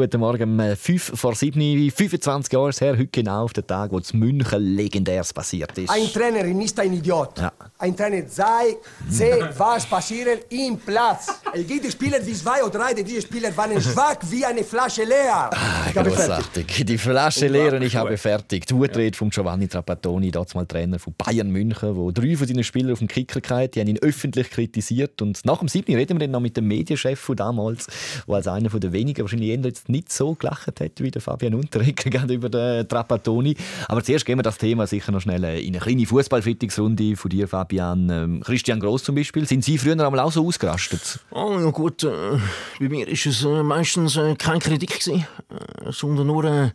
guten Morgen. 5 vor 7, 25 Jahre her, heute genau auf den Tag, wo es München legendärs passiert ist. Ein Trainer ist ein Idiot. Ja. Ein Trainer sei, sehe, was passiert im Platz. Es gibt Spieler wie zwei oder drei, diese Spieler waren schwach wie eine Flasche leer. Großartig. Die Flasche leer und ich habe fertig. Die Utrede von Giovanni Trapattoni, damals mal Trainer von Bayern München, wo drei von seinen Spielern auf den Kicker gehabt, die haben ihn öffentlich kritisiert. Und nach dem 7. reden wir dann noch mit dem Medienchef von damals, der als einer der wenigen wahrscheinlich jetzt nicht so gelacht hat wie der Fabian Unterreger über den Trapattoni. Aber zuerst gehen wir das Thema sicher noch schnell in eine kleine Fußballfittungsrunde von dir, Fabian. Ähm, Christian Gross zum Beispiel. Sind Sie früher einmal auch so ausgerastet? Oh, ja gut, äh, bei mir war es äh, meistens äh, keine Kritik, gewesen, äh, sondern nur äh,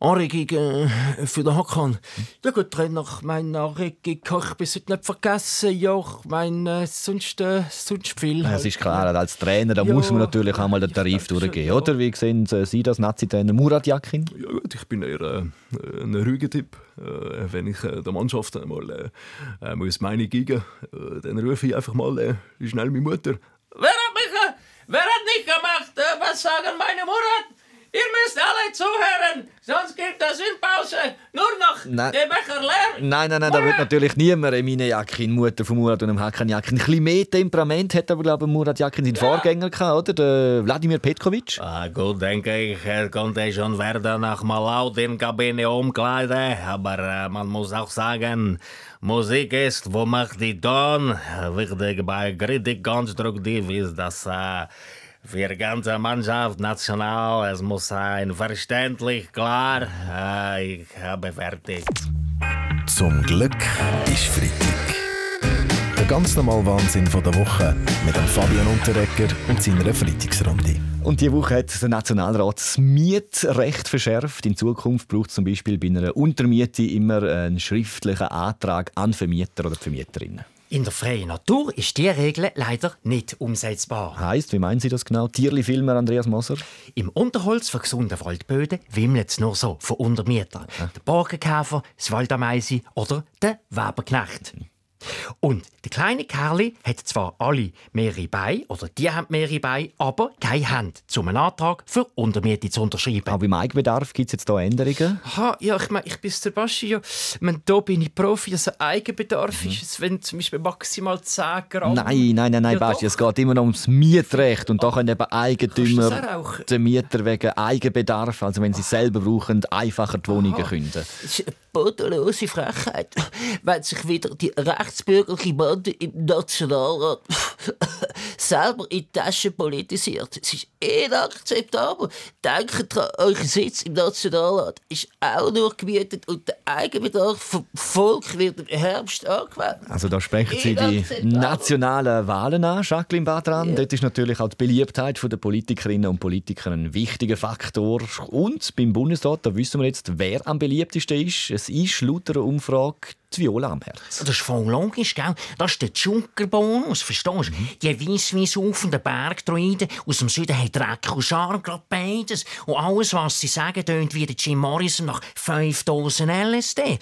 Anregung äh, für den Hakan. Ja gut, Trainer, meine Anregung habe ich bis heute nicht vergessen. Ja, ich meine, äh, sonst, äh, sonst viel. Es ist klar, als Trainer da Ja, muss man natürlich auch mal den Tarif durchgehen, ja. oder? Wie sehen Sie das, Nazi-Trainer Murat Yakin? Ja gut, ich bin eher äh, ein ruhiger Typ. Äh, wenn ich der Mannschaft einmal äh, muss Meinung geben äh, dann rufe ich einfach mal schnell meine Mutter. Wer hat mich, wer hat nicht gemacht? Was sagen meine Mutter? Müsst alle zuhören, sonst gibt es in Pause nur noch Nein. den Becher leer. Nein, nein, nein, da wird natürlich niemand Emine Yakin, Mutter von Murat und dem Hakan Yakin. Ein bisschen mehr Temperament hat aber, glaube ich, Murat Yakin seinen Vorgänger gehabt, oder? Der Wladimir Petkovic. Ah, gut, denke ich, er konnte schon werden nach mal laut in Kabine umkleiden. Aber äh, man muss auch sagen, Musik ist, wo macht die Ton. Wichtig bei Kritik konstruktiv ist, dass äh, für die ganze Mannschaft national, es muss sein verständlich, klar. Äh, ich habe fertig. Zum Glück ist Freitag. Der ganz normale Wahnsinn von der Woche mit dem Fabian Unterrecker und seiner Freitagsrunde. Und diese Woche hat der Nationalrat das Mietrecht verschärft. In Zukunft braucht es zum Beispiel bei einer Untermiete immer einen schriftlichen Antrag an Vermieter oder die Vermieterinnen. In der freien Natur ist diese Regel leider nicht umsetzbar. Heißt, wie meinen Sie das genau? Tierli-Filmer Andreas Moser? Im Unterholz von gesunden Waldböden wimmelt es nur so von Untermietern. Der Borkenkäfer, das Waldameise oder der Weberknecht. Und der kleine Kerli hat zwar alle mehrere Beine, oder die haben mehrere Beine, aber keine Hand, um einen Antrag für Untermiete zu unterschreiben. Auch beim Eigenbedarf gibt es jetzt hier Änderungen. Aha, ja, ich meine, ich bin Sebastian. Ja, ich meine, da bin ich Profi. Also Eigenbedarf ist es, wenn zum Beispiel maximal 10 Gramm. Nein, nein, nein, nein, Ja, Basti, es geht immer noch ums Mietrecht. Und da können eben Eigentümer den Mieter wegen Eigenbedarf, also wenn sie es selber brauchen, einfacher die Wohnungen künden. Das ist eine bodenlose Frechheit, wenn sich wieder die rechtsbürgerliche Bande im Nationalrat selber in die Tasche politisiert. Es ist inakzeptabel. Denkt dran, euer Sitz im Nationalrat ist auch nur gemietet und der Eigenbedarf vom Volk wird im Herbst angewählt. Also da sprechen Sie die nationalen Wahlen an, Jacqueline Badran. Dort ist natürlich auch die Beliebtheit der Politikerinnen und Politiker ein wichtiger Faktor. Und beim Bundesrat, da wissen wir jetzt, wer am beliebtesten ist. Es ist laut einer Umfrage die Viola am Herz. Das ist voll logisch, gell? Das ist der Junkerbonus, verstehst du? Die weiss-weiss aufenden Bergdruiden aus dem Süden haben Dreck und Charme, gerade beides. Und alles, was sie sagen, tönt wie der Jim Morrison nach 5000 LSD.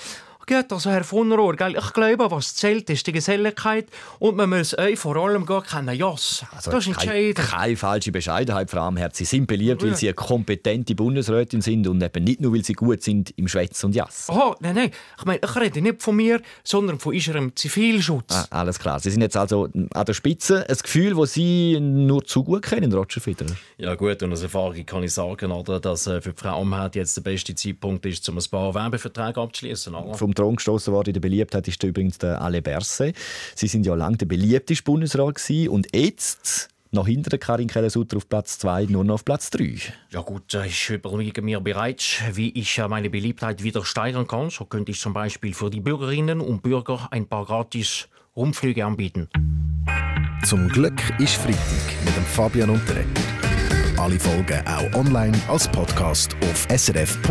Gut, also Herr von Rohr, gell? ich glaube, was zählt, ist die Geselligkeit und man muss euch vor allem gar keinen Jass. Also das ist keine, entscheidend. keine falsche Bescheidenheit, Frau Amherz. Sie sind beliebt, weil sie eine kompetente Bundesrätin sind und eben nicht nur, weil sie gut sind im Schwätzen und Jass. Aha, nein, nein. Ich meine, ich rede nicht von mir, sondern von unserem Zivilschutz. Ah, alles klar. Sie sind jetzt also an der Spitze. Ein Gefühl, das Sie nur zu gut kennen, Roger Federer. Ja gut, und aus Erfahrung kann ich sagen, oder, dass äh, für die Frau Amherd jetzt der beste Zeitpunkt ist, um ein paar Werbeverträge abzuschließen. oder? Vom Thron gestoßen worden in der Beliebtheit ist übrigens der Ale Berset. Sie sind ja lange der beliebteste Bundesrat gewesen und jetzt noch hinter der Karin Keller-Sutter auf Platz 2, nur noch auf Platz 3. Ja gut, ich überlege mir bereits, wie ich meine Beliebtheit wieder steigern kann. So könnte ich zum Beispiel für die Bürgerinnen und Bürger ein paar gratis Rundflüge anbieten. Zum Glück ist Freitag mit dem Fabian Unterrecker. Alle Folgen auch online als Podcast auf srf.ch-audio.